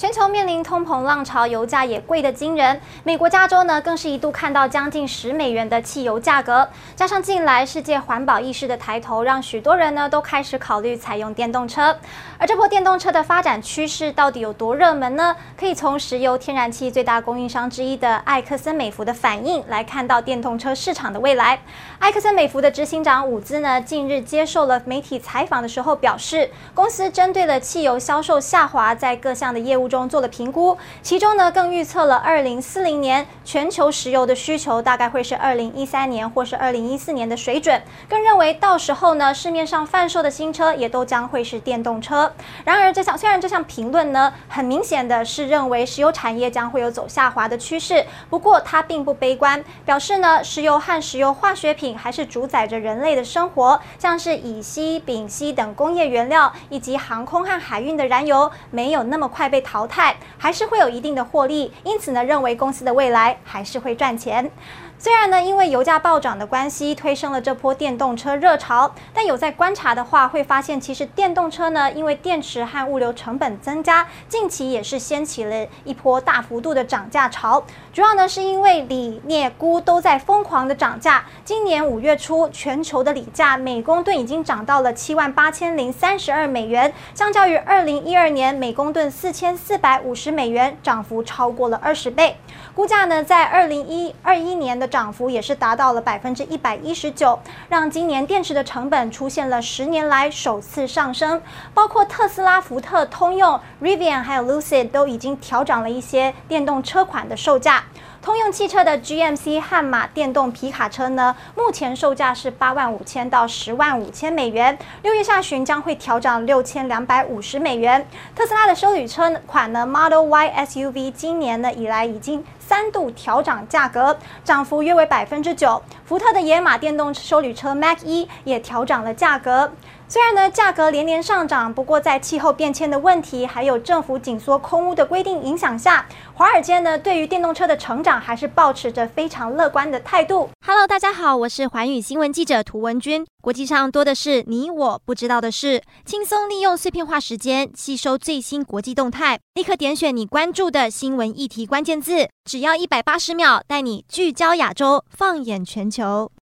全球面临通膨浪潮，油价也贵得惊人。美国加州呢，更是一度看到将近十美元的汽油价格。加上近来世界环保意识的抬头，让许多人呢都开始考虑采用电动车。而这波电动车的发展趋势到底有多热门呢？可以从石油天然气最大供应商之一的埃克森美孚的反应来看到电动车市场的未来。埃克森美孚的执行长伍兹呢，近日接受了媒体采访的时候表示，公司针对了汽油销售下滑在各项的业务中做了评估，其中呢更预测了二零四零年全球石油的需求大概会是二零一三年或是二零一四年的水准，更认为到时候呢市面上贩售的新车也都将会是电动车。然而这项虽然这项评论呢很明显的是认为石油产业将会有走下滑的趋势，不过它并不悲观，表示呢石油和石油化学品还是主宰着人类的生活，像是乙烯、丙烯等工业原料以及航空和海运的燃油没有那么快被淘淘汰。还是会有一定的获利，因此呢，认为公司的未来还是会赚钱。虽然呢，因为油价暴涨的关系，推升了这波电动车热潮，但有在观察的话，会发现其实电动车呢，因为电池和物流成本增加，近期也是掀起了一波大幅度的涨价潮。主要呢，是因为锂、镍、钴都在疯狂的涨价。今年五月初，全球的锂价每公吨已经涨到了七万八千零三十二美元，相较于二零一二年每公吨四千四四百五十美元，涨幅超过了二十倍。估价呢，在二零一二一年的涨幅也是达到了百分之一百一十九，让今年电池的成本出现了十年来首次上升。包括特斯拉、福特、通用、Rivian 还有 Lucid 都已经调涨了一些电动车款的售价。通用汽车的 GMC 悍马电动皮卡车呢，目前售价是八万五千到十万五千美元，六月下旬将会调涨六千两百五十美元。特斯拉的休旅车款呢，Model Y SUV 今年呢以来已经三度调涨价格，涨幅约为百分之九。福特的野马电动休旅车 Mac 一、e 也调涨了价格。虽然呢，价格连连上涨，不过在气候变迁的问题，还有政府紧缩空屋的规定影响下，华尔街呢对于电动车的成长还是保持着非常乐观的态度。Hello，大家好，我是环宇新闻记者涂文君。国际上多的是你我不知道的事，轻松利用碎片化时间吸收最新国际动态，立刻点选你关注的新闻议题关键字，只要一百八十秒，带你聚焦亚洲，放眼全球。